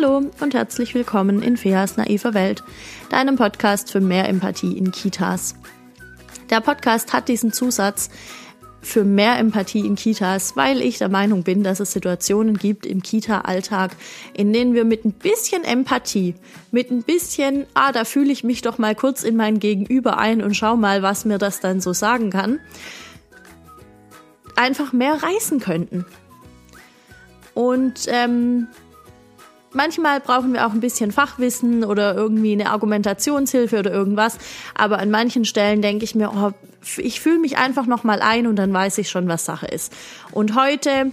Hallo und herzlich willkommen in Feas naiver Welt, deinem Podcast für mehr Empathie in Kitas. Der Podcast hat diesen Zusatz für mehr Empathie in Kitas, weil ich der Meinung bin, dass es Situationen gibt im Kita-Alltag, in denen wir mit ein bisschen Empathie, mit ein bisschen, ah, da fühle ich mich doch mal kurz in mein Gegenüber ein und schau mal, was mir das dann so sagen kann, einfach mehr reißen könnten. Und ähm, Manchmal brauchen wir auch ein bisschen Fachwissen oder irgendwie eine Argumentationshilfe oder irgendwas. Aber an manchen Stellen denke ich mir, oh, ich fühle mich einfach noch mal ein und dann weiß ich schon, was Sache ist. Und heute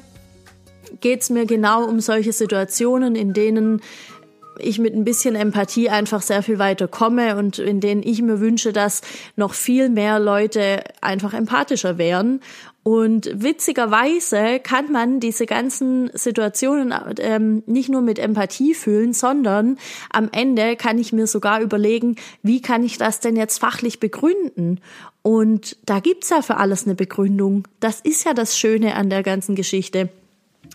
geht's mir genau um solche Situationen, in denen ich mit ein bisschen Empathie einfach sehr viel weiter komme und in denen ich mir wünsche, dass noch viel mehr Leute einfach empathischer wären und witzigerweise kann man diese ganzen Situationen ähm, nicht nur mit Empathie fühlen, sondern am Ende kann ich mir sogar überlegen, wie kann ich das denn jetzt fachlich begründen? Und da gibt's ja für alles eine Begründung. Das ist ja das Schöne an der ganzen Geschichte.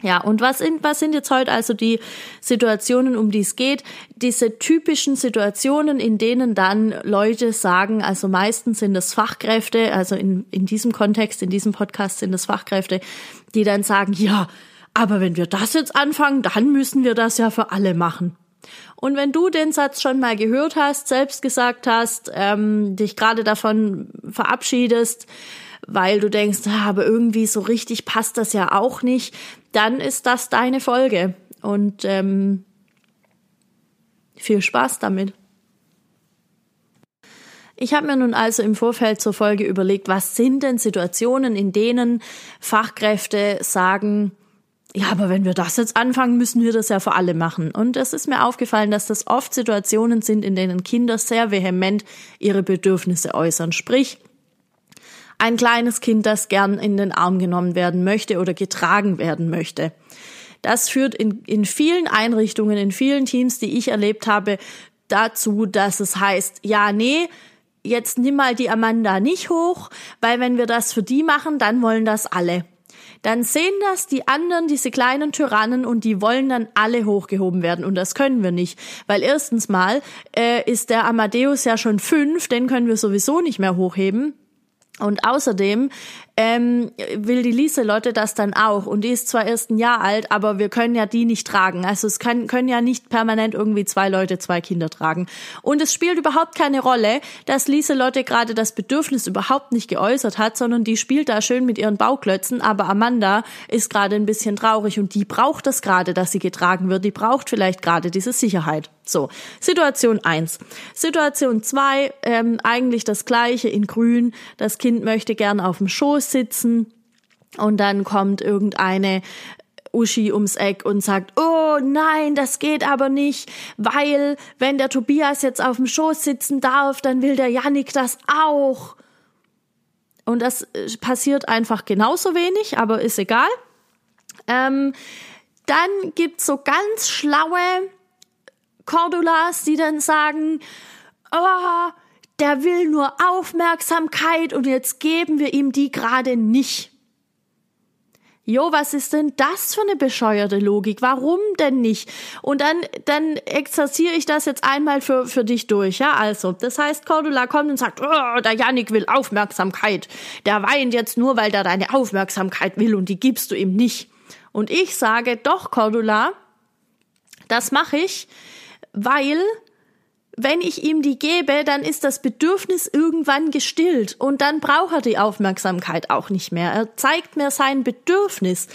Ja, und was sind, was sind jetzt heute also die Situationen, um die es geht? Diese typischen Situationen, in denen dann Leute sagen, also meistens sind es Fachkräfte, also in, in diesem Kontext, in diesem Podcast sind es Fachkräfte, die dann sagen, ja, aber wenn wir das jetzt anfangen, dann müssen wir das ja für alle machen. Und wenn du den Satz schon mal gehört hast, selbst gesagt hast, ähm, dich gerade davon verabschiedest, weil du denkst, ah, aber irgendwie so richtig passt das ja auch nicht, dann ist das deine Folge. Und ähm, viel Spaß damit. Ich habe mir nun also im Vorfeld zur Folge überlegt, was sind denn Situationen, in denen Fachkräfte sagen, ja, aber wenn wir das jetzt anfangen, müssen wir das ja für alle machen. Und es ist mir aufgefallen, dass das oft Situationen sind, in denen Kinder sehr vehement ihre Bedürfnisse äußern. Sprich, ein kleines Kind, das gern in den Arm genommen werden möchte oder getragen werden möchte. Das führt in, in vielen Einrichtungen, in vielen Teams, die ich erlebt habe, dazu, dass es heißt, ja, nee, jetzt nimm mal die Amanda nicht hoch, weil wenn wir das für die machen, dann wollen das alle. Dann sehen das die anderen, diese kleinen Tyrannen, und die wollen dann alle hochgehoben werden. Und das können wir nicht. Weil erstens mal äh, ist der Amadeus ja schon fünf, den können wir sowieso nicht mehr hochheben. Und außerdem ähm, will die Lieselotte das dann auch. Und die ist zwar erst ein Jahr alt, aber wir können ja die nicht tragen. Also es kann, können ja nicht permanent irgendwie zwei Leute zwei Kinder tragen. Und es spielt überhaupt keine Rolle, dass Lieselotte gerade das Bedürfnis überhaupt nicht geäußert hat, sondern die spielt da schön mit ihren Bauklötzen. Aber Amanda ist gerade ein bisschen traurig und die braucht das gerade, dass sie getragen wird. Die braucht vielleicht gerade diese Sicherheit. So, Situation eins. Situation zwei ähm, eigentlich das gleiche in grün. Das Kind möchte gern auf dem Schoß sitzen und dann kommt irgendeine Uschi ums Eck und sagt, oh nein, das geht aber nicht, weil wenn der Tobias jetzt auf dem Schoß sitzen darf, dann will der Yannick das auch. Und das äh, passiert einfach genauso wenig, aber ist egal. Ähm, dann gibt's so ganz schlaue Cordulas, die dann sagen, oh, der will nur Aufmerksamkeit und jetzt geben wir ihm die gerade nicht. Jo, was ist denn das für eine bescheuerte Logik? Warum denn nicht? Und dann, dann exerziere ich das jetzt einmal für, für dich durch, ja? Also, das heißt, Cordula kommt und sagt, oh, der Janik will Aufmerksamkeit. Der weint jetzt nur, weil der deine Aufmerksamkeit will und die gibst du ihm nicht. Und ich sage, doch, Cordula, das mache ich, weil wenn ich ihm die gebe, dann ist das Bedürfnis irgendwann gestillt und dann braucht er die Aufmerksamkeit auch nicht mehr. Er zeigt mir sein Bedürfnis.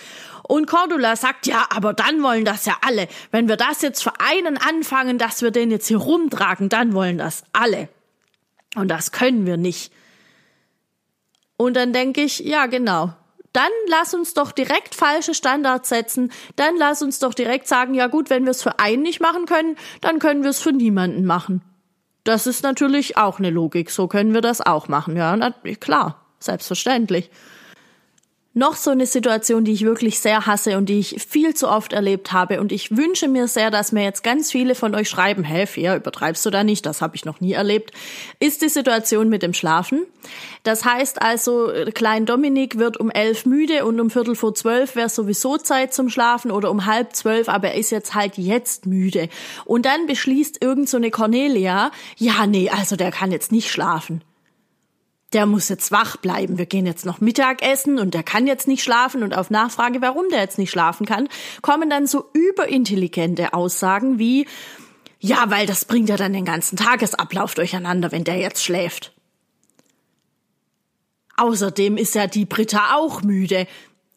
Und Cordula sagt, ja, aber dann wollen das ja alle. Wenn wir das jetzt für einen anfangen, dass wir den jetzt hier rumtragen, dann wollen das alle. Und das können wir nicht. Und dann denke ich, ja, genau dann lass uns doch direkt falsche Standards setzen. Dann lass uns doch direkt sagen, ja gut, wenn wir es für einen nicht machen können, dann können wir es für niemanden machen. Das ist natürlich auch eine Logik. So können wir das auch machen. Ja, na, klar, selbstverständlich. Noch so eine Situation, die ich wirklich sehr hasse und die ich viel zu oft erlebt habe. Und ich wünsche mir sehr, dass mir jetzt ganz viele von euch schreiben, hä, Fia, übertreibst du da nicht? Das habe ich noch nie erlebt. Ist die Situation mit dem Schlafen. Das heißt also, Klein Dominik wird um elf müde und um Viertel vor zwölf wäre sowieso Zeit zum Schlafen oder um halb zwölf, aber er ist jetzt halt jetzt müde. Und dann beschließt irgend so eine Cornelia, ja, nee, also der kann jetzt nicht schlafen der muss jetzt wach bleiben. Wir gehen jetzt noch Mittagessen und der kann jetzt nicht schlafen. Und auf Nachfrage, warum der jetzt nicht schlafen kann, kommen dann so überintelligente Aussagen wie, ja, weil das bringt ja dann den ganzen Tagesablauf durcheinander, wenn der jetzt schläft. Außerdem ist ja die Britta auch müde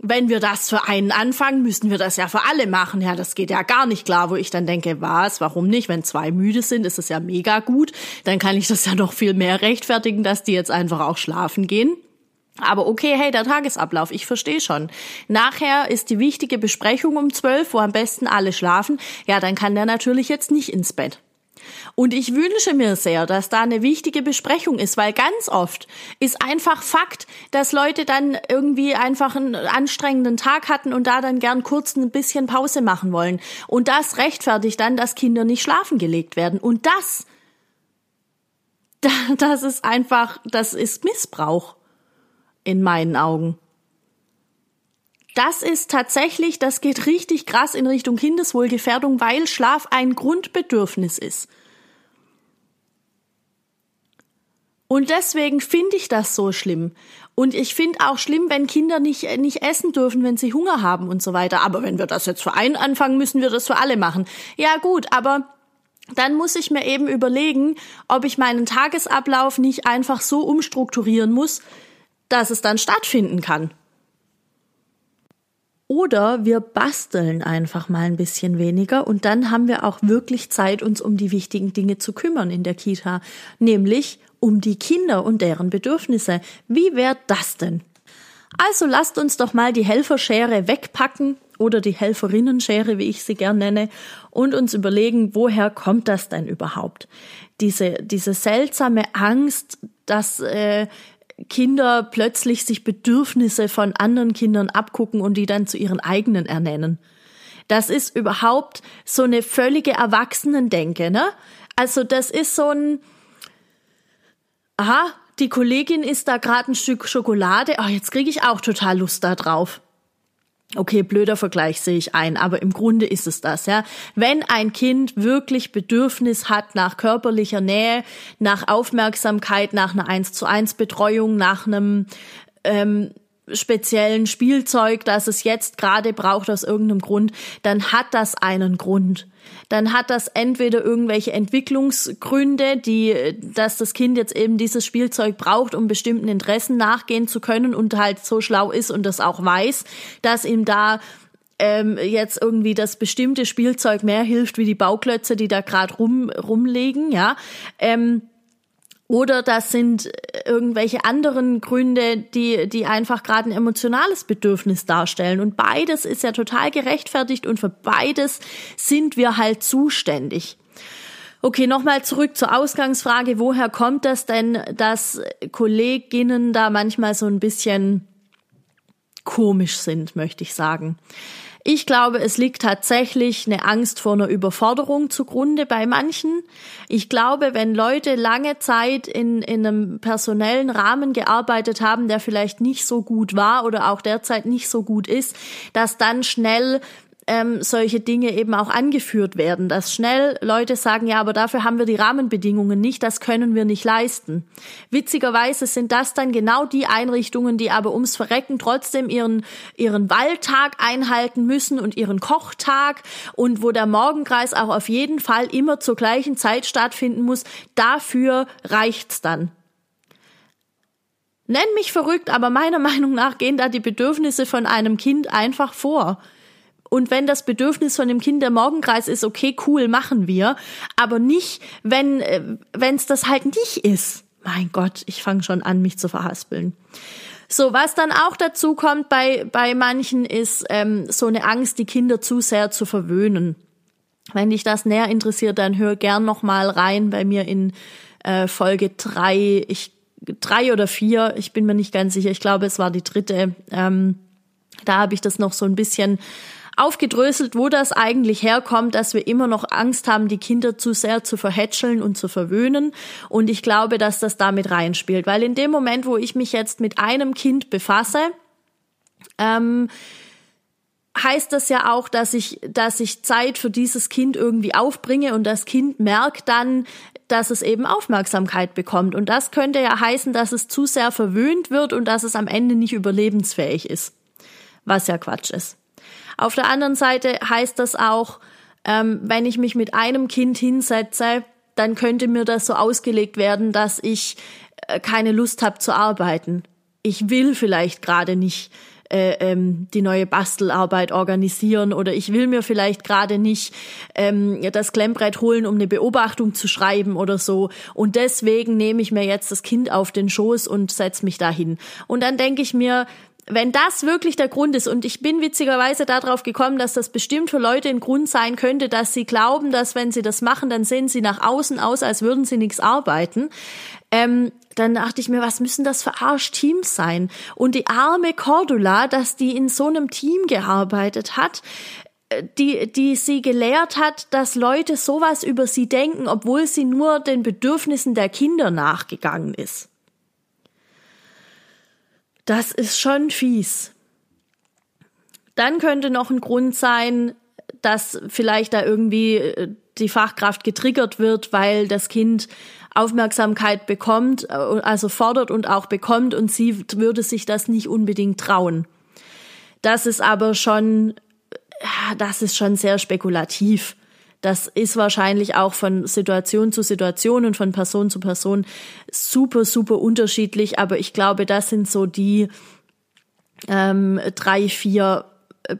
wenn wir das für einen anfangen, müssen wir das ja für alle machen. Ja, das geht ja gar nicht klar, wo ich dann denke, was, warum nicht? Wenn zwei müde sind, ist es ja mega gut. Dann kann ich das ja noch viel mehr rechtfertigen, dass die jetzt einfach auch schlafen gehen. Aber okay, hey, der Tagesablauf, ich verstehe schon. Nachher ist die wichtige Besprechung um zwölf, wo am besten alle schlafen. Ja, dann kann der natürlich jetzt nicht ins Bett. Und ich wünsche mir sehr, dass da eine wichtige Besprechung ist, weil ganz oft ist einfach Fakt, dass Leute dann irgendwie einfach einen anstrengenden Tag hatten und da dann gern kurz ein bisschen Pause machen wollen. Und das rechtfertigt dann, dass Kinder nicht schlafen gelegt werden. Und das, das ist einfach, das ist Missbrauch in meinen Augen. Das ist tatsächlich, das geht richtig krass in Richtung Kindeswohlgefährdung, weil Schlaf ein Grundbedürfnis ist. Und deswegen finde ich das so schlimm. Und ich finde auch schlimm, wenn Kinder nicht, nicht essen dürfen, wenn sie Hunger haben und so weiter. Aber wenn wir das jetzt für einen anfangen, müssen wir das für alle machen. Ja gut, aber dann muss ich mir eben überlegen, ob ich meinen Tagesablauf nicht einfach so umstrukturieren muss, dass es dann stattfinden kann. Oder wir basteln einfach mal ein bisschen weniger und dann haben wir auch wirklich Zeit, uns um die wichtigen Dinge zu kümmern in der Kita, nämlich um die Kinder und deren Bedürfnisse. Wie wäre das denn? Also lasst uns doch mal die Helferschere wegpacken oder die Helferinnenschere, wie ich sie gern nenne, und uns überlegen, woher kommt das denn überhaupt? Diese, diese seltsame Angst, dass äh, Kinder plötzlich sich Bedürfnisse von anderen Kindern abgucken und die dann zu ihren eigenen ernennen. Das ist überhaupt so eine völlige Erwachsenendenke, ne? Also das ist so ein, aha, die Kollegin isst da gerade ein Stück Schokolade, ach, jetzt kriege ich auch total Lust da drauf. Okay, blöder Vergleich sehe ich ein, aber im Grunde ist es das, ja. Wenn ein Kind wirklich Bedürfnis hat nach körperlicher Nähe, nach Aufmerksamkeit, nach einer 1 zu 1 Betreuung, nach einem ähm, speziellen Spielzeug, das es jetzt gerade braucht aus irgendeinem Grund, dann hat das einen Grund. Dann hat das entweder irgendwelche Entwicklungsgründe, die, dass das Kind jetzt eben dieses Spielzeug braucht, um bestimmten Interessen nachgehen zu können und halt so schlau ist und das auch weiß, dass ihm da ähm, jetzt irgendwie das bestimmte Spielzeug mehr hilft wie die Bauklötze, die da gerade rum rumliegen, ja. Ähm, oder das sind irgendwelche anderen Gründe, die, die einfach gerade ein emotionales Bedürfnis darstellen. Und beides ist ja total gerechtfertigt und für beides sind wir halt zuständig. Okay, nochmal zurück zur Ausgangsfrage. Woher kommt das denn, dass Kolleginnen da manchmal so ein bisschen komisch sind, möchte ich sagen? Ich glaube, es liegt tatsächlich eine Angst vor einer Überforderung zugrunde bei manchen. Ich glaube, wenn Leute lange Zeit in, in einem personellen Rahmen gearbeitet haben, der vielleicht nicht so gut war oder auch derzeit nicht so gut ist, dass dann schnell ähm, solche Dinge eben auch angeführt werden, dass schnell Leute sagen, ja, aber dafür haben wir die Rahmenbedingungen nicht, das können wir nicht leisten. Witzigerweise sind das dann genau die Einrichtungen, die aber ums Verrecken trotzdem ihren, ihren Waldtag einhalten müssen und ihren Kochtag und wo der Morgenkreis auch auf jeden Fall immer zur gleichen Zeit stattfinden muss. Dafür reicht's dann. Nenn mich verrückt, aber meiner Meinung nach gehen da die Bedürfnisse von einem Kind einfach vor. Und wenn das Bedürfnis von dem Kind der Morgenkreis ist, okay, cool, machen wir. Aber nicht, wenn äh, es das halt nicht ist. Mein Gott, ich fange schon an, mich zu verhaspeln. So, was dann auch dazu kommt bei, bei manchen, ist ähm, so eine Angst, die Kinder zu sehr zu verwöhnen. Wenn dich das näher interessiert, dann hör gern noch mal rein bei mir in äh, Folge drei, ich drei oder vier, ich bin mir nicht ganz sicher. Ich glaube, es war die dritte. Ähm, Da habe ich das noch so ein bisschen aufgedröselt, wo das eigentlich herkommt, dass wir immer noch Angst haben, die Kinder zu sehr zu verhätscheln und zu verwöhnen. Und ich glaube, dass das damit reinspielt, weil in dem Moment, wo ich mich jetzt mit einem Kind befasse, ähm, heißt das ja auch, dass ich, dass ich Zeit für dieses Kind irgendwie aufbringe und das Kind merkt dann, dass es eben Aufmerksamkeit bekommt. Und das könnte ja heißen, dass es zu sehr verwöhnt wird und dass es am Ende nicht überlebensfähig ist. Was ja Quatsch ist. Auf der anderen Seite heißt das auch, ähm, wenn ich mich mit einem Kind hinsetze, dann könnte mir das so ausgelegt werden, dass ich äh, keine Lust habe zu arbeiten. Ich will vielleicht gerade nicht äh, ähm, die neue Bastelarbeit organisieren oder ich will mir vielleicht gerade nicht ähm, das Klemmbrett holen, um eine Beobachtung zu schreiben oder so. Und deswegen nehme ich mir jetzt das Kind auf den Schoß und setze mich dahin. Und dann denke ich mir, wenn das wirklich der Grund ist, und ich bin witzigerweise darauf gekommen, dass das bestimmt für Leute ein Grund sein könnte, dass sie glauben, dass wenn sie das machen, dann sehen sie nach außen aus, als würden sie nichts arbeiten. Ähm, dann dachte ich mir, was müssen das für Arschteams sein? Und die arme Cordula, dass die in so einem Team gearbeitet hat, äh, die, die sie gelehrt hat, dass Leute sowas über sie denken, obwohl sie nur den Bedürfnissen der Kinder nachgegangen ist. Das ist schon fies. Dann könnte noch ein Grund sein, dass vielleicht da irgendwie äh, die Fachkraft getriggert wird, weil das Kind Aufmerksamkeit bekommt, äh, also fordert und auch bekommt und sie würde sich das nicht unbedingt trauen. Das ist aber schon, das ist schon sehr spekulativ. Das ist wahrscheinlich auch von Situation zu Situation und von Person zu Person super, super unterschiedlich. Aber ich glaube, das sind so die ähm, drei, vier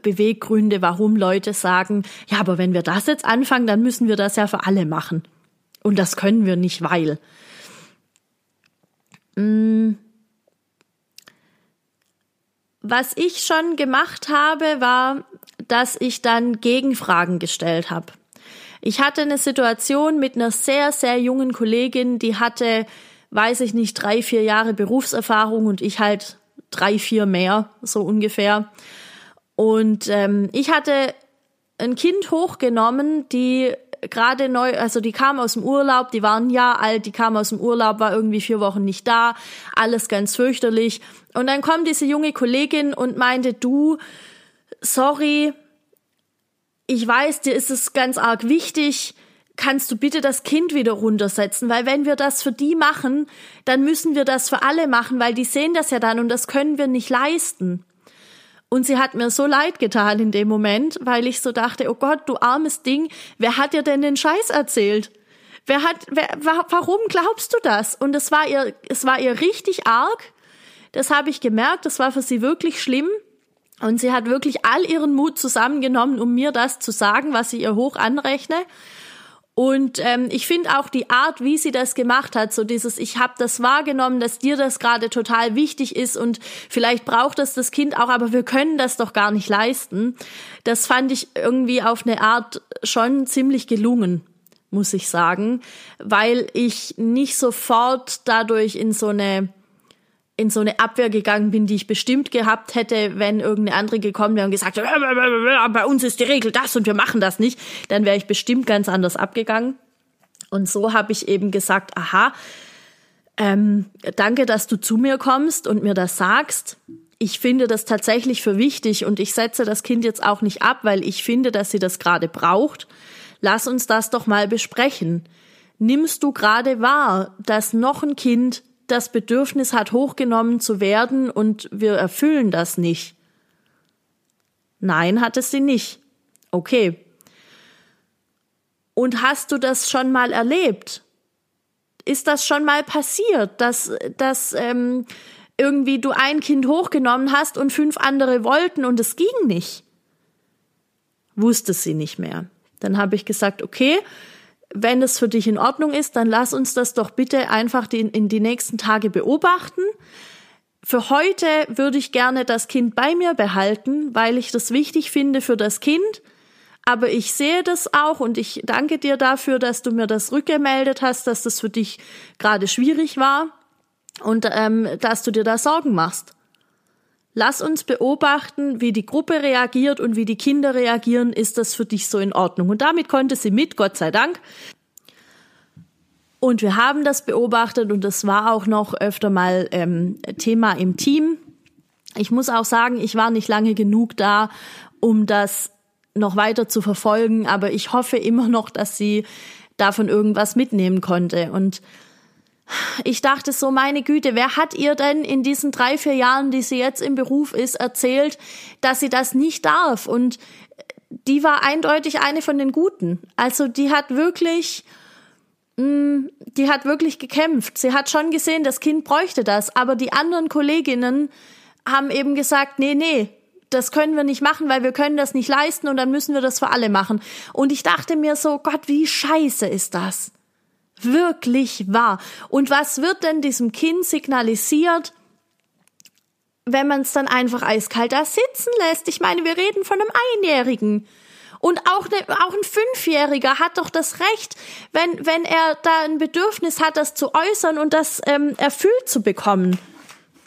Beweggründe, warum Leute sagen, ja, aber wenn wir das jetzt anfangen, dann müssen wir das ja für alle machen. Und das können wir nicht, weil. Mm. Was ich schon gemacht habe, war, dass ich dann Gegenfragen gestellt habe. Ich hatte eine Situation mit einer sehr, sehr jungen Kollegin, die hatte, weiß ich nicht, drei, vier Jahre Berufserfahrung und ich halt drei, vier mehr, so ungefähr. Und ähm, ich hatte ein Kind hochgenommen, die gerade neu, also die kam aus dem Urlaub, die war ein Jahr alt, die kam aus dem Urlaub, war irgendwie vier Wochen nicht da, alles ganz fürchterlich. Und dann kommt diese junge Kollegin und meinte, du, sorry, ich weiß, dir ist es ganz arg wichtig, kannst du bitte das Kind wieder runtersetzen, weil wenn wir das für die machen, dann müssen wir das für alle machen, weil die sehen das ja dann und das können wir nicht leisten. Und sie hat mir so leid getan in dem Moment, weil ich so dachte, oh Gott, du armes Ding, wer hat dir denn den Scheiß erzählt? Wer hat, wer, warum glaubst du das? Und es war ihr, es war ihr richtig arg. Das habe ich gemerkt. Das war für sie wirklich schlimm. Und sie hat wirklich all ihren Mut zusammengenommen, um mir das zu sagen, was ich ihr hoch anrechne. Und ähm, ich finde auch die Art, wie sie das gemacht hat, so dieses, ich habe das wahrgenommen, dass dir das gerade total wichtig ist und vielleicht braucht das das Kind auch, aber wir können das doch gar nicht leisten. Das fand ich irgendwie auf eine Art schon ziemlich gelungen, muss ich sagen, weil ich nicht sofort dadurch in so eine in so eine Abwehr gegangen bin, die ich bestimmt gehabt hätte, wenn irgendeine andere gekommen wäre und gesagt, bei uns ist die Regel das und wir machen das nicht, dann wäre ich bestimmt ganz anders abgegangen. Und so habe ich eben gesagt, aha, ähm, danke, dass du zu mir kommst und mir das sagst. Ich finde das tatsächlich für wichtig und ich setze das Kind jetzt auch nicht ab, weil ich finde, dass sie das gerade braucht. Lass uns das doch mal besprechen. Nimmst du gerade wahr, dass noch ein Kind das Bedürfnis hat, hochgenommen zu werden und wir erfüllen das nicht. Nein, hat es sie nicht. Okay. Und hast du das schon mal erlebt? Ist das schon mal passiert, dass, dass ähm, irgendwie du ein Kind hochgenommen hast und fünf andere wollten und es ging nicht? Wusste sie nicht mehr. Dann habe ich gesagt, okay, wenn es für dich in Ordnung ist, dann lass uns das doch bitte einfach die, in die nächsten Tage beobachten. Für heute würde ich gerne das Kind bei mir behalten, weil ich das wichtig finde für das Kind. Aber ich sehe das auch und ich danke dir dafür, dass du mir das rückgemeldet hast, dass das für dich gerade schwierig war und ähm, dass du dir da Sorgen machst. Lass uns beobachten, wie die Gruppe reagiert und wie die Kinder reagieren. Ist das für dich so in Ordnung? Und damit konnte sie mit, Gott sei Dank. Und wir haben das beobachtet und das war auch noch öfter mal ähm, Thema im Team. Ich muss auch sagen, ich war nicht lange genug da, um das noch weiter zu verfolgen, aber ich hoffe immer noch, dass sie davon irgendwas mitnehmen konnte. Und ich dachte so, meine Güte, wer hat ihr denn in diesen drei, vier Jahren, die sie jetzt im Beruf ist, erzählt, dass sie das nicht darf? Und die war eindeutig eine von den Guten. Also die hat wirklich, mm, die hat wirklich gekämpft. Sie hat schon gesehen, das Kind bräuchte das, aber die anderen Kolleginnen haben eben gesagt, nee, nee, das können wir nicht machen, weil wir können das nicht leisten und dann müssen wir das für alle machen. Und ich dachte mir so, Gott, wie scheiße ist das? Wirklich wahr. Und was wird denn diesem Kind signalisiert, wenn man es dann einfach eiskalt da sitzen lässt? Ich meine, wir reden von einem Einjährigen. Und auch, ne, auch ein Fünfjähriger hat doch das Recht, wenn, wenn er da ein Bedürfnis hat, das zu äußern und das ähm, erfüllt zu bekommen.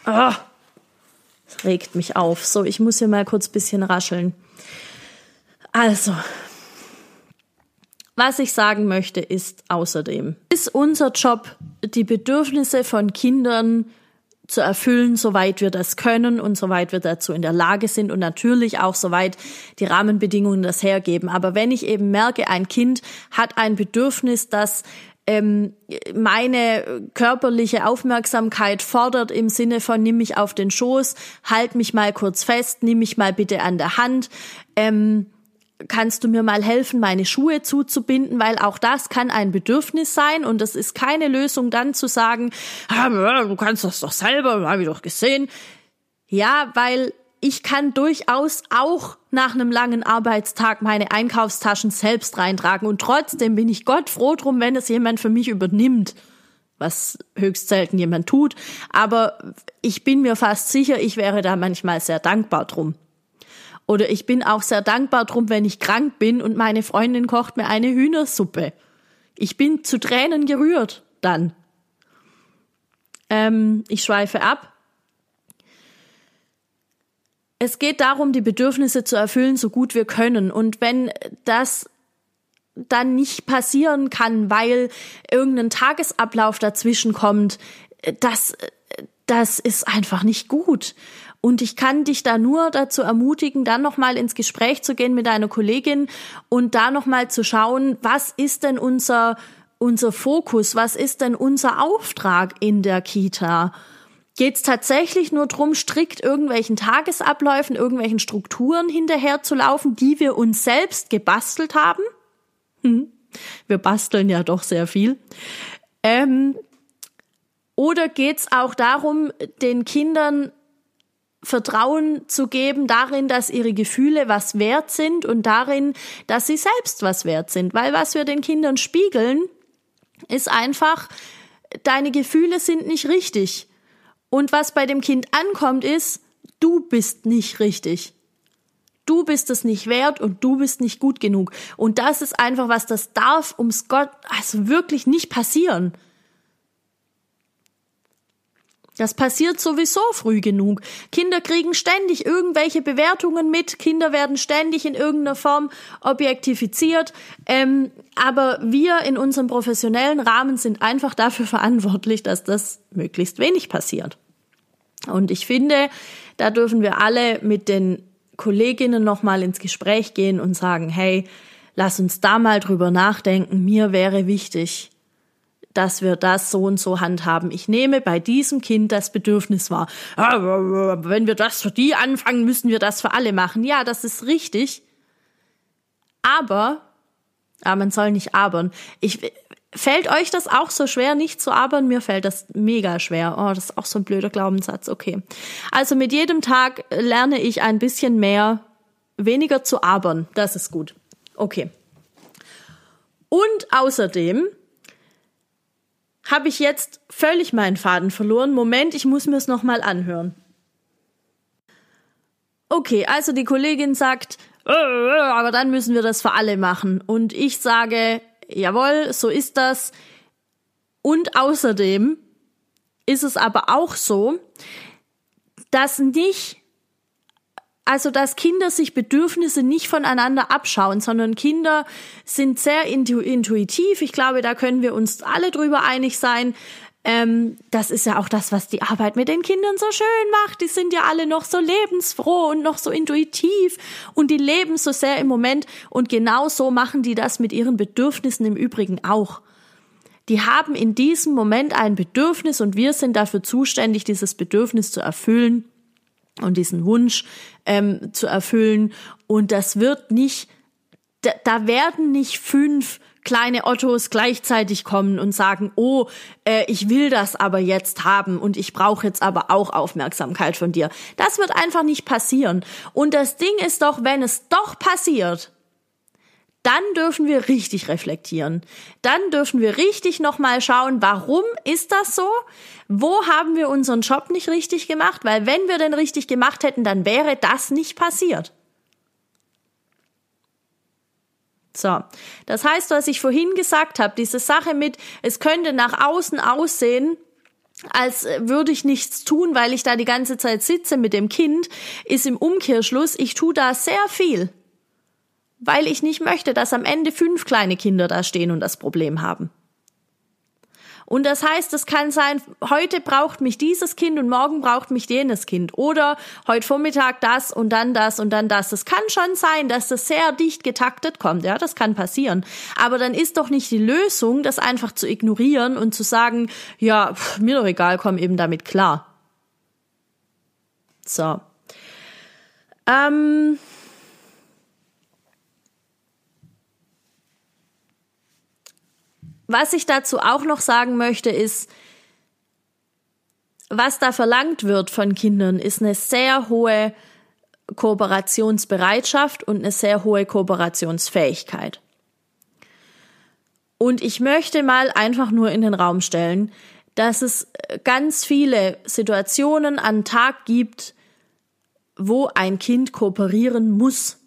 Oh, das regt mich auf. So, ich muss hier mal kurz bisschen rascheln. Also, was ich sagen möchte, ist außerdem, ist unser Job, die Bedürfnisse von Kindern zu erfüllen, soweit wir das können und soweit wir dazu in der Lage sind und natürlich auch soweit die Rahmenbedingungen das hergeben. Aber wenn ich eben merke, ein Kind hat ein Bedürfnis, das ähm, meine körperliche Aufmerksamkeit fordert im Sinne von nimm mich auf den Schoß, halt mich mal kurz fest, nimm mich mal bitte an der Hand, ähm, kannst du mir mal helfen, meine Schuhe zuzubinden, weil auch das kann ein Bedürfnis sein und das ist keine Lösung dann zu sagen, ah, du kannst das doch selber, habe ich doch gesehen. Ja, weil ich kann durchaus auch nach einem langen Arbeitstag meine Einkaufstaschen selbst reintragen und trotzdem bin ich Gott froh drum, wenn es jemand für mich übernimmt, was höchst selten jemand tut, aber ich bin mir fast sicher, ich wäre da manchmal sehr dankbar drum. Oder ich bin auch sehr dankbar drum, wenn ich krank bin und meine Freundin kocht mir eine Hühnersuppe. Ich bin zu Tränen gerührt dann. Ähm, ich schweife ab. Es geht darum, die Bedürfnisse zu erfüllen, so gut wir können. Und wenn das dann nicht passieren kann, weil irgendein Tagesablauf dazwischen kommt, das, das ist einfach nicht gut. Und ich kann dich da nur dazu ermutigen, dann nochmal ins Gespräch zu gehen mit deiner Kollegin und da nochmal zu schauen, was ist denn unser, unser Fokus, was ist denn unser Auftrag in der Kita? Geht es tatsächlich nur drum, strikt irgendwelchen Tagesabläufen, irgendwelchen Strukturen hinterher zu laufen, die wir uns selbst gebastelt haben? Hm. Wir basteln ja doch sehr viel. Ähm, oder geht es auch darum, den Kindern Vertrauen zu geben darin, dass ihre Gefühle was wert sind und darin, dass sie selbst was wert sind. Weil was wir den Kindern spiegeln, ist einfach, deine Gefühle sind nicht richtig. Und was bei dem Kind ankommt, ist, du bist nicht richtig. Du bist es nicht wert und du bist nicht gut genug. Und das ist einfach was, das darf ums Gott, also wirklich nicht passieren. Das passiert sowieso früh genug. Kinder kriegen ständig irgendwelche Bewertungen mit, Kinder werden ständig in irgendeiner Form objektifiziert, ähm, aber wir in unserem professionellen Rahmen sind einfach dafür verantwortlich, dass das möglichst wenig passiert. Und ich finde, da dürfen wir alle mit den Kolleginnen nochmal ins Gespräch gehen und sagen, hey, lass uns da mal drüber nachdenken. Mir wäre wichtig, dass wir das so und so handhaben. Ich nehme bei diesem Kind das Bedürfnis wahr. Ah, wenn wir das für die anfangen, müssen wir das für alle machen. Ja, das ist richtig. Aber, ah, man soll nicht abern. Ich, fällt euch das auch so schwer, nicht zu abern? Mir fällt das mega schwer. Oh, das ist auch so ein blöder Glaubenssatz. Okay. Also mit jedem Tag lerne ich ein bisschen mehr, weniger zu abern. Das ist gut. Okay. Und außerdem habe ich jetzt völlig meinen Faden verloren. Moment, ich muss mir es nochmal anhören. Okay, also die Kollegin sagt, äh, äh, aber dann müssen wir das für alle machen. Und ich sage, jawohl, so ist das. Und außerdem ist es aber auch so, dass nicht also, dass Kinder sich Bedürfnisse nicht voneinander abschauen, sondern Kinder sind sehr intuitiv. Ich glaube, da können wir uns alle drüber einig sein. Ähm, das ist ja auch das, was die Arbeit mit den Kindern so schön macht. Die sind ja alle noch so lebensfroh und noch so intuitiv und die leben so sehr im Moment. Und genau so machen die das mit ihren Bedürfnissen im Übrigen auch. Die haben in diesem Moment ein Bedürfnis und wir sind dafür zuständig, dieses Bedürfnis zu erfüllen und diesen Wunsch ähm, zu erfüllen. Und das wird nicht, da, da werden nicht fünf kleine Ottos gleichzeitig kommen und sagen, oh, äh, ich will das aber jetzt haben und ich brauche jetzt aber auch Aufmerksamkeit von dir. Das wird einfach nicht passieren. Und das Ding ist doch, wenn es doch passiert, dann dürfen wir richtig reflektieren. Dann dürfen wir richtig nochmal schauen, warum ist das so? Wo haben wir unseren Job nicht richtig gemacht? Weil wenn wir den richtig gemacht hätten, dann wäre das nicht passiert. So, das heißt, was ich vorhin gesagt habe, diese Sache mit, es könnte nach außen aussehen, als würde ich nichts tun, weil ich da die ganze Zeit sitze mit dem Kind, ist im Umkehrschluss, ich tue da sehr viel weil ich nicht möchte, dass am Ende fünf kleine Kinder da stehen und das Problem haben. Und das heißt, es kann sein, heute braucht mich dieses Kind und morgen braucht mich jenes Kind. Oder heute Vormittag das und dann das und dann das. Es kann schon sein, dass das sehr dicht getaktet kommt. Ja, das kann passieren. Aber dann ist doch nicht die Lösung, das einfach zu ignorieren und zu sagen, ja, pff, mir doch egal, komm eben damit klar. So. Ähm, Was ich dazu auch noch sagen möchte, ist, was da verlangt wird von Kindern, ist eine sehr hohe Kooperationsbereitschaft und eine sehr hohe Kooperationsfähigkeit. Und ich möchte mal einfach nur in den Raum stellen, dass es ganz viele Situationen an Tag gibt, wo ein Kind kooperieren muss.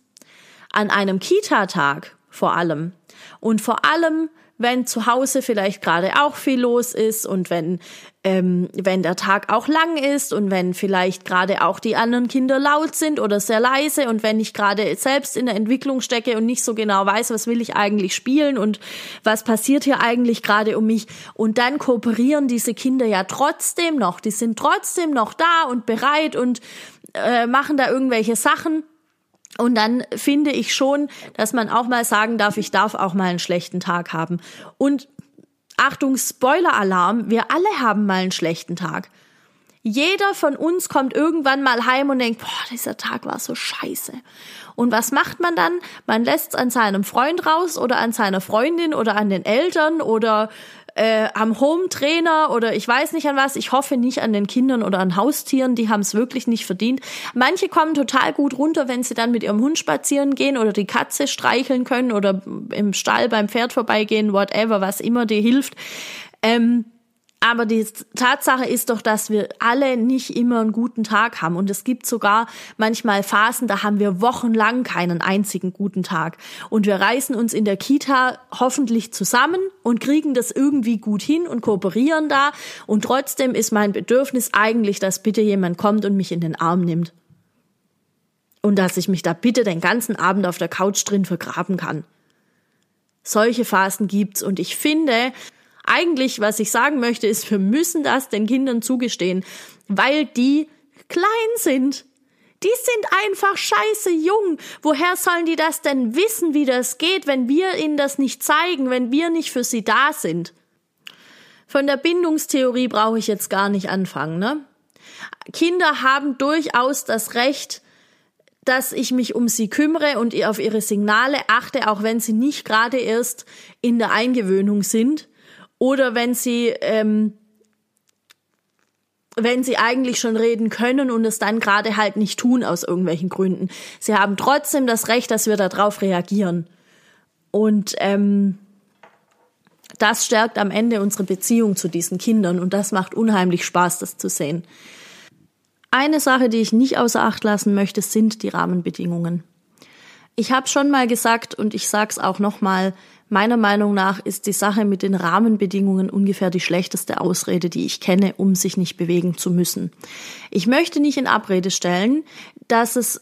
An einem Kita-Tag vor allem. Und vor allem wenn zu Hause vielleicht gerade auch viel los ist und wenn, ähm, wenn der Tag auch lang ist und wenn vielleicht gerade auch die anderen Kinder laut sind oder sehr leise und wenn ich gerade selbst in der Entwicklung stecke und nicht so genau weiß, was will ich eigentlich spielen und was passiert hier eigentlich gerade um mich. Und dann kooperieren diese Kinder ja trotzdem noch. Die sind trotzdem noch da und bereit und äh, machen da irgendwelche Sachen. Und dann finde ich schon, dass man auch mal sagen darf, ich darf auch mal einen schlechten Tag haben. Und Achtung, Spoiler-Alarm, wir alle haben mal einen schlechten Tag. Jeder von uns kommt irgendwann mal heim und denkt, boah, dieser Tag war so scheiße. Und was macht man dann? Man lässt es an seinem Freund raus oder an seiner Freundin oder an den Eltern oder äh, am Home-Trainer oder ich weiß nicht an was. Ich hoffe nicht an den Kindern oder an Haustieren, die haben es wirklich nicht verdient. Manche kommen total gut runter, wenn sie dann mit ihrem Hund spazieren gehen oder die Katze streicheln können oder im Stall beim Pferd vorbeigehen, whatever, was immer dir hilft. Ähm, aber die Tatsache ist doch, dass wir alle nicht immer einen guten Tag haben. Und es gibt sogar manchmal Phasen, da haben wir wochenlang keinen einzigen guten Tag. Und wir reißen uns in der Kita hoffentlich zusammen und kriegen das irgendwie gut hin und kooperieren da. Und trotzdem ist mein Bedürfnis eigentlich, dass bitte jemand kommt und mich in den Arm nimmt. Und dass ich mich da bitte den ganzen Abend auf der Couch drin vergraben kann. Solche Phasen gibt's und ich finde, eigentlich, was ich sagen möchte, ist, wir müssen das den Kindern zugestehen, weil die klein sind. Die sind einfach scheiße jung. Woher sollen die das denn wissen, wie das geht, wenn wir ihnen das nicht zeigen, wenn wir nicht für sie da sind? Von der Bindungstheorie brauche ich jetzt gar nicht anfangen, ne? Kinder haben durchaus das Recht, dass ich mich um sie kümmere und auf ihre Signale achte, auch wenn sie nicht gerade erst in der Eingewöhnung sind oder wenn sie ähm, wenn sie eigentlich schon reden können und es dann gerade halt nicht tun aus irgendwelchen Gründen. Sie haben trotzdem das Recht, dass wir darauf reagieren. Und ähm, das stärkt am Ende unsere Beziehung zu diesen Kindern und das macht unheimlich Spaß, das zu sehen. Eine Sache, die ich nicht außer Acht lassen möchte, sind die Rahmenbedingungen. Ich habe schon mal gesagt und ich sag's auch nochmal, Meiner Meinung nach ist die Sache mit den Rahmenbedingungen ungefähr die schlechteste Ausrede, die ich kenne, um sich nicht bewegen zu müssen. Ich möchte nicht in Abrede stellen, dass es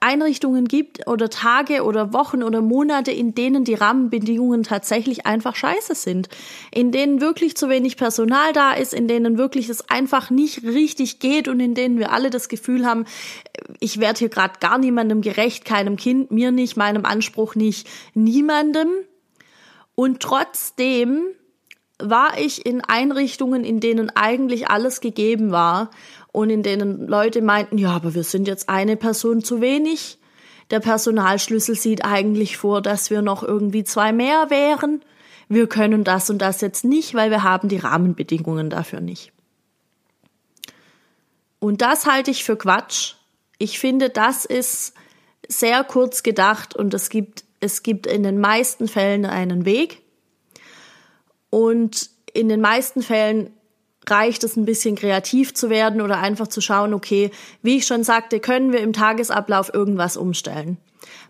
Einrichtungen gibt oder Tage oder Wochen oder Monate, in denen die Rahmenbedingungen tatsächlich einfach scheiße sind, in denen wirklich zu wenig Personal da ist, in denen wirklich es einfach nicht richtig geht und in denen wir alle das Gefühl haben, ich werde hier gerade gar niemandem gerecht, keinem Kind, mir nicht, meinem Anspruch nicht, niemandem. Und trotzdem war ich in Einrichtungen, in denen eigentlich alles gegeben war und in denen Leute meinten, ja, aber wir sind jetzt eine Person zu wenig. Der Personalschlüssel sieht eigentlich vor, dass wir noch irgendwie zwei mehr wären. Wir können das und das jetzt nicht, weil wir haben die Rahmenbedingungen dafür nicht. Und das halte ich für Quatsch. Ich finde, das ist sehr kurz gedacht und es gibt, es gibt in den meisten Fällen einen Weg. Und in den meisten Fällen reicht es ein bisschen kreativ zu werden oder einfach zu schauen, okay, wie ich schon sagte, können wir im Tagesablauf irgendwas umstellen.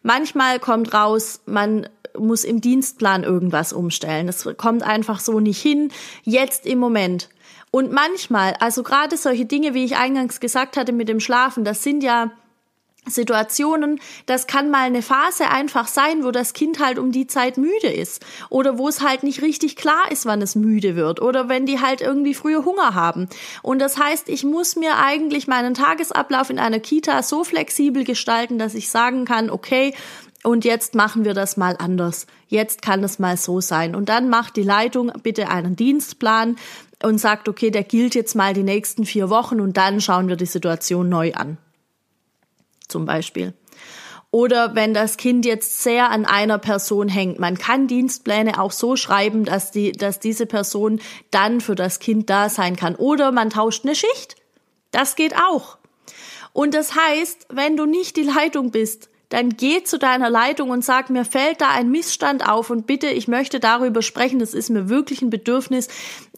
Manchmal kommt raus, man muss im Dienstplan irgendwas umstellen. Es kommt einfach so nicht hin, jetzt im Moment. Und manchmal, also gerade solche Dinge, wie ich eingangs gesagt hatte mit dem Schlafen, das sind ja Situationen, das kann mal eine Phase einfach sein, wo das Kind halt um die Zeit müde ist oder wo es halt nicht richtig klar ist, wann es müde wird oder wenn die halt irgendwie früher Hunger haben. Und das heißt, ich muss mir eigentlich meinen Tagesablauf in einer Kita so flexibel gestalten, dass ich sagen kann, okay, und jetzt machen wir das mal anders. Jetzt kann es mal so sein. Und dann macht die Leitung bitte einen Dienstplan und sagt, okay, der gilt jetzt mal die nächsten vier Wochen und dann schauen wir die Situation neu an zum Beispiel. Oder wenn das Kind jetzt sehr an einer Person hängt. Man kann Dienstpläne auch so schreiben, dass, die, dass diese Person dann für das Kind da sein kann. Oder man tauscht eine Schicht. Das geht auch. Und das heißt, wenn du nicht die Leitung bist, dann geh zu deiner Leitung und sag, mir fällt da ein Missstand auf und bitte, ich möchte darüber sprechen, das ist mir wirklich ein Bedürfnis,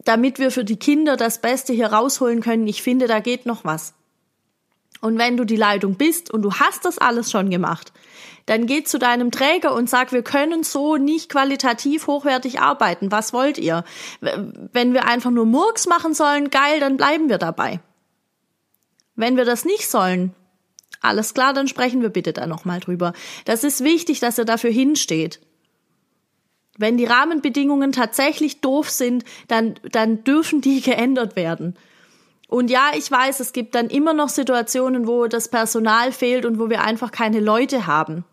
damit wir für die Kinder das Beste hier rausholen können. Ich finde, da geht noch was. Und wenn du die Leitung bist und du hast das alles schon gemacht, dann geh zu deinem Träger und sag, wir können so nicht qualitativ hochwertig arbeiten. Was wollt ihr? Wenn wir einfach nur Murks machen sollen, geil, dann bleiben wir dabei. Wenn wir das nicht sollen, alles klar, dann sprechen wir bitte da nochmal drüber. Das ist wichtig, dass ihr dafür hinsteht. Wenn die Rahmenbedingungen tatsächlich doof sind, dann, dann dürfen die geändert werden. Und ja, ich weiß, es gibt dann immer noch Situationen, wo das Personal fehlt und wo wir einfach keine Leute haben.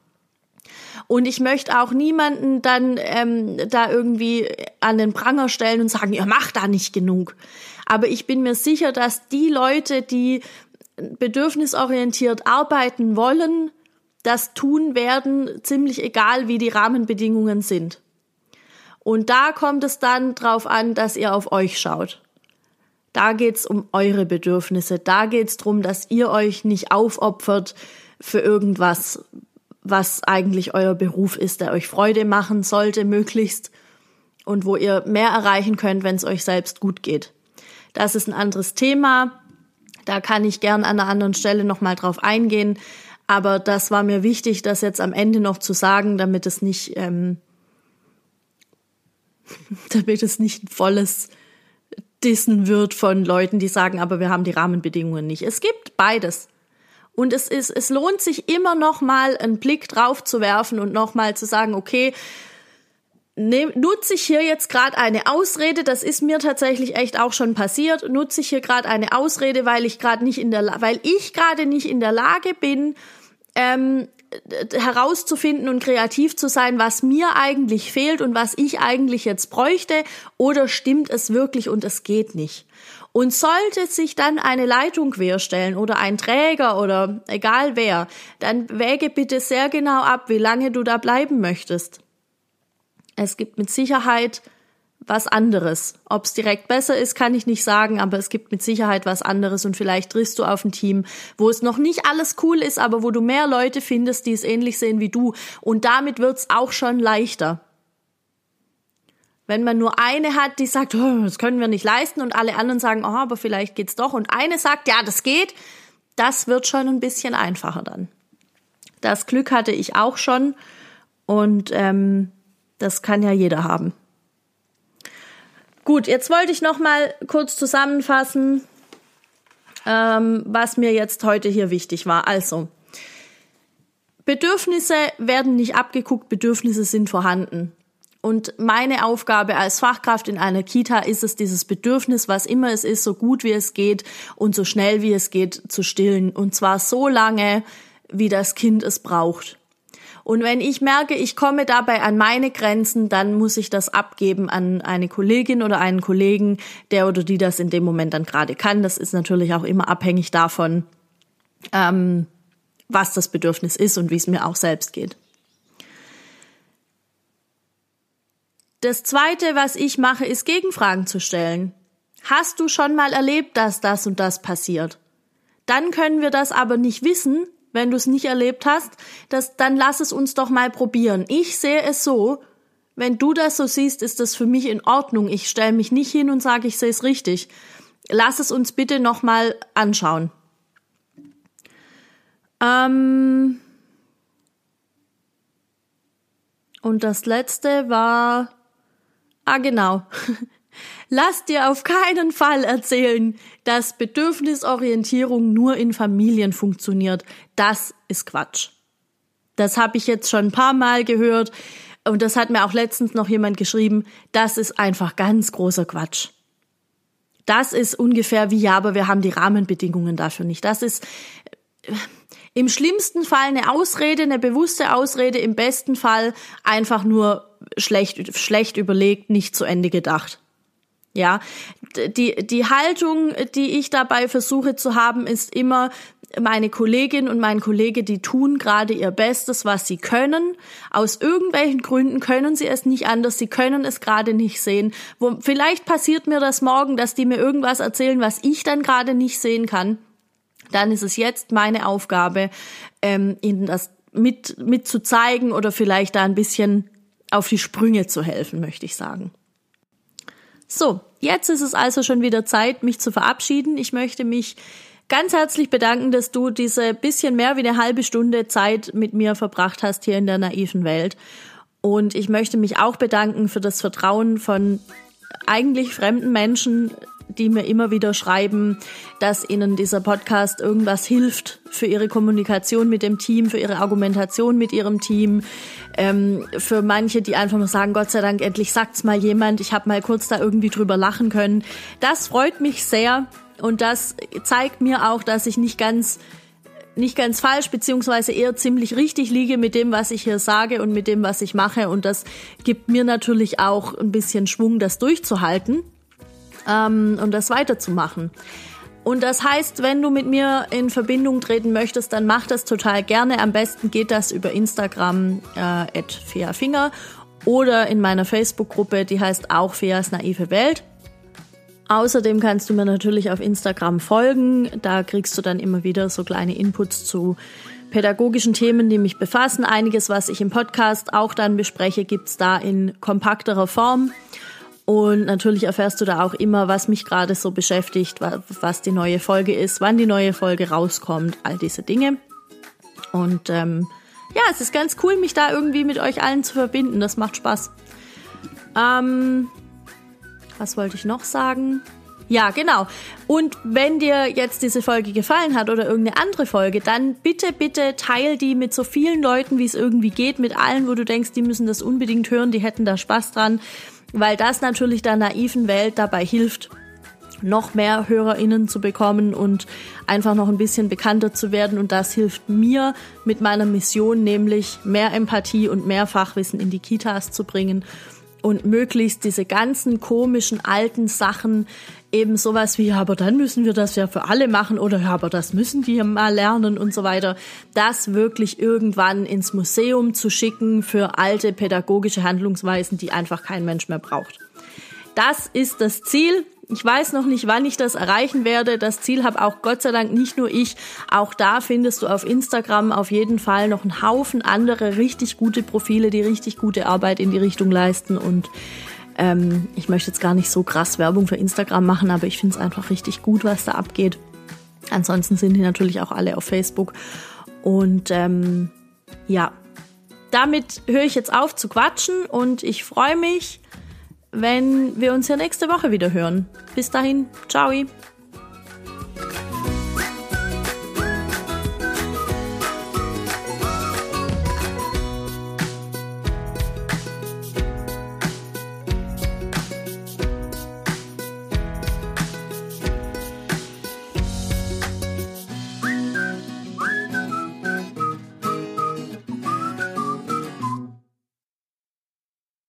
Und ich möchte auch niemanden dann ähm, da irgendwie an den Pranger stellen und sagen, ihr macht da nicht genug. Aber ich bin mir sicher, dass die Leute, die bedürfnisorientiert arbeiten wollen, das tun werden, ziemlich egal, wie die Rahmenbedingungen sind. Und da kommt es dann drauf an, dass ihr auf euch schaut. Da geht's um eure Bedürfnisse. Da geht's drum, dass ihr euch nicht aufopfert für irgendwas, was eigentlich euer Beruf ist, der euch Freude machen sollte, möglichst. Und wo ihr mehr erreichen könnt, wenn es euch selbst gut geht. Das ist ein anderes Thema. Da kann ich gern an einer anderen Stelle nochmal drauf eingehen. Aber das war mir wichtig, das jetzt am Ende noch zu sagen, damit es nicht, ähm, damit es nicht ein volles dissen wird von Leuten, die sagen, aber wir haben die Rahmenbedingungen nicht. Es gibt beides. Und es ist, es lohnt sich immer noch mal einen Blick drauf zu werfen und noch mal zu sagen, okay, ne, nutze ich hier jetzt gerade eine Ausrede, das ist mir tatsächlich echt auch schon passiert, nutze ich hier gerade eine Ausrede, weil ich gerade nicht in der, weil ich gerade nicht in der Lage bin, ähm, herauszufinden und kreativ zu sein, was mir eigentlich fehlt und was ich eigentlich jetzt bräuchte, oder stimmt es wirklich und es geht nicht. Und sollte sich dann eine Leitung querstellen oder ein Träger oder egal wer, dann wäge bitte sehr genau ab, wie lange du da bleiben möchtest. Es gibt mit Sicherheit was anderes. Ob es direkt besser ist, kann ich nicht sagen, aber es gibt mit Sicherheit was anderes und vielleicht triffst du auf ein Team, wo es noch nicht alles cool ist, aber wo du mehr Leute findest, die es ähnlich sehen wie du und damit wird's auch schon leichter. Wenn man nur eine hat, die sagt, oh, das können wir nicht leisten und alle anderen sagen, oh, aber vielleicht geht's doch und eine sagt, ja, das geht, das wird schon ein bisschen einfacher dann. Das Glück hatte ich auch schon und ähm, das kann ja jeder haben. Gut, jetzt wollte ich noch mal kurz zusammenfassen, ähm, was mir jetzt heute hier wichtig war. Also, Bedürfnisse werden nicht abgeguckt, Bedürfnisse sind vorhanden. Und meine Aufgabe als Fachkraft in einer Kita ist es, dieses Bedürfnis, was immer es ist, so gut wie es geht und so schnell wie es geht, zu stillen. Und zwar so lange, wie das Kind es braucht. Und wenn ich merke, ich komme dabei an meine Grenzen, dann muss ich das abgeben an eine Kollegin oder einen Kollegen, der oder die das in dem Moment dann gerade kann. Das ist natürlich auch immer abhängig davon, ähm, was das Bedürfnis ist und wie es mir auch selbst geht. Das zweite, was ich mache, ist Gegenfragen zu stellen. Hast du schon mal erlebt, dass das und das passiert? Dann können wir das aber nicht wissen, wenn du es nicht erlebt hast, dass, dann lass es uns doch mal probieren. Ich sehe es so, wenn du das so siehst, ist das für mich in Ordnung. Ich stelle mich nicht hin und sage, ich sehe es richtig. Lass es uns bitte noch mal anschauen. Ähm und das letzte war Ah, genau. Lass dir auf keinen Fall erzählen, dass Bedürfnisorientierung nur in Familien funktioniert. Das ist Quatsch. Das habe ich jetzt schon ein paar Mal gehört und das hat mir auch letztens noch jemand geschrieben. Das ist einfach ganz großer Quatsch. Das ist ungefähr wie ja, aber wir haben die Rahmenbedingungen dafür nicht. Das ist im schlimmsten Fall eine Ausrede, eine bewusste Ausrede, im besten Fall einfach nur schlecht, schlecht überlegt, nicht zu Ende gedacht. Ja, die, die Haltung, die ich dabei versuche zu haben, ist immer, meine Kollegin und mein Kollege, die tun gerade ihr Bestes, was sie können. Aus irgendwelchen Gründen können sie es nicht anders, sie können es gerade nicht sehen. Wo, vielleicht passiert mir das morgen, dass die mir irgendwas erzählen, was ich dann gerade nicht sehen kann dann ist es jetzt meine Aufgabe, ähm, ihnen das mit, mit zu zeigen oder vielleicht da ein bisschen auf die Sprünge zu helfen, möchte ich sagen. So, jetzt ist es also schon wieder Zeit, mich zu verabschieden. Ich möchte mich ganz herzlich bedanken, dass du diese bisschen mehr wie eine halbe Stunde Zeit mit mir verbracht hast hier in der naiven Welt. Und ich möchte mich auch bedanken für das Vertrauen von eigentlich fremden Menschen, die mir immer wieder schreiben, dass ihnen dieser Podcast irgendwas hilft für ihre Kommunikation mit dem Team, für ihre Argumentation mit ihrem Team. Ähm, für manche, die einfach nur sagen, Gott sei Dank, endlich sagt's mal jemand, ich habe mal kurz da irgendwie drüber lachen können. Das freut mich sehr und das zeigt mir auch, dass ich nicht ganz nicht ganz falsch, beziehungsweise eher ziemlich richtig liege mit dem, was ich hier sage und mit dem, was ich mache. Und das gibt mir natürlich auch ein bisschen Schwung, das durchzuhalten ähm, und das weiterzumachen. Und das heißt, wenn du mit mir in Verbindung treten möchtest, dann mach das total gerne. Am besten geht das über Instagram äh, @feafinger oder in meiner Facebook-Gruppe, die heißt auch Feas naive Welt. Außerdem kannst du mir natürlich auf Instagram folgen. Da kriegst du dann immer wieder so kleine Inputs zu pädagogischen Themen, die mich befassen. Einiges, was ich im Podcast auch dann bespreche, gibt's da in kompakterer Form. Und natürlich erfährst du da auch immer, was mich gerade so beschäftigt, was die neue Folge ist, wann die neue Folge rauskommt, all diese Dinge. Und ähm, ja, es ist ganz cool, mich da irgendwie mit euch allen zu verbinden. Das macht Spaß. Ähm, was wollte ich noch sagen? Ja, genau. Und wenn dir jetzt diese Folge gefallen hat oder irgendeine andere Folge, dann bitte, bitte teil die mit so vielen Leuten, wie es irgendwie geht, mit allen, wo du denkst, die müssen das unbedingt hören, die hätten da Spaß dran weil das natürlich der naiven Welt dabei hilft, noch mehr HörerInnen zu bekommen und einfach noch ein bisschen bekannter zu werden. Und das hilft mir mit meiner Mission, nämlich mehr Empathie und mehr Fachwissen in die Kitas zu bringen und möglichst diese ganzen komischen alten Sachen eben sowas wie, ja, aber dann müssen wir das ja für alle machen oder ja, aber das müssen die mal lernen und so weiter, das wirklich irgendwann ins Museum zu schicken für alte pädagogische Handlungsweisen, die einfach kein Mensch mehr braucht. Das ist das Ziel. Ich weiß noch nicht, wann ich das erreichen werde. Das Ziel habe auch Gott sei Dank nicht nur ich. Auch da findest du auf Instagram auf jeden Fall noch einen Haufen andere richtig gute Profile, die richtig gute Arbeit in die Richtung leisten. Und ähm, ich möchte jetzt gar nicht so krass Werbung für Instagram machen, aber ich finde es einfach richtig gut, was da abgeht. Ansonsten sind die natürlich auch alle auf Facebook. Und ähm, ja, damit höre ich jetzt auf zu quatschen und ich freue mich wenn wir uns ja nächste Woche wieder hören. Bis dahin, ciao.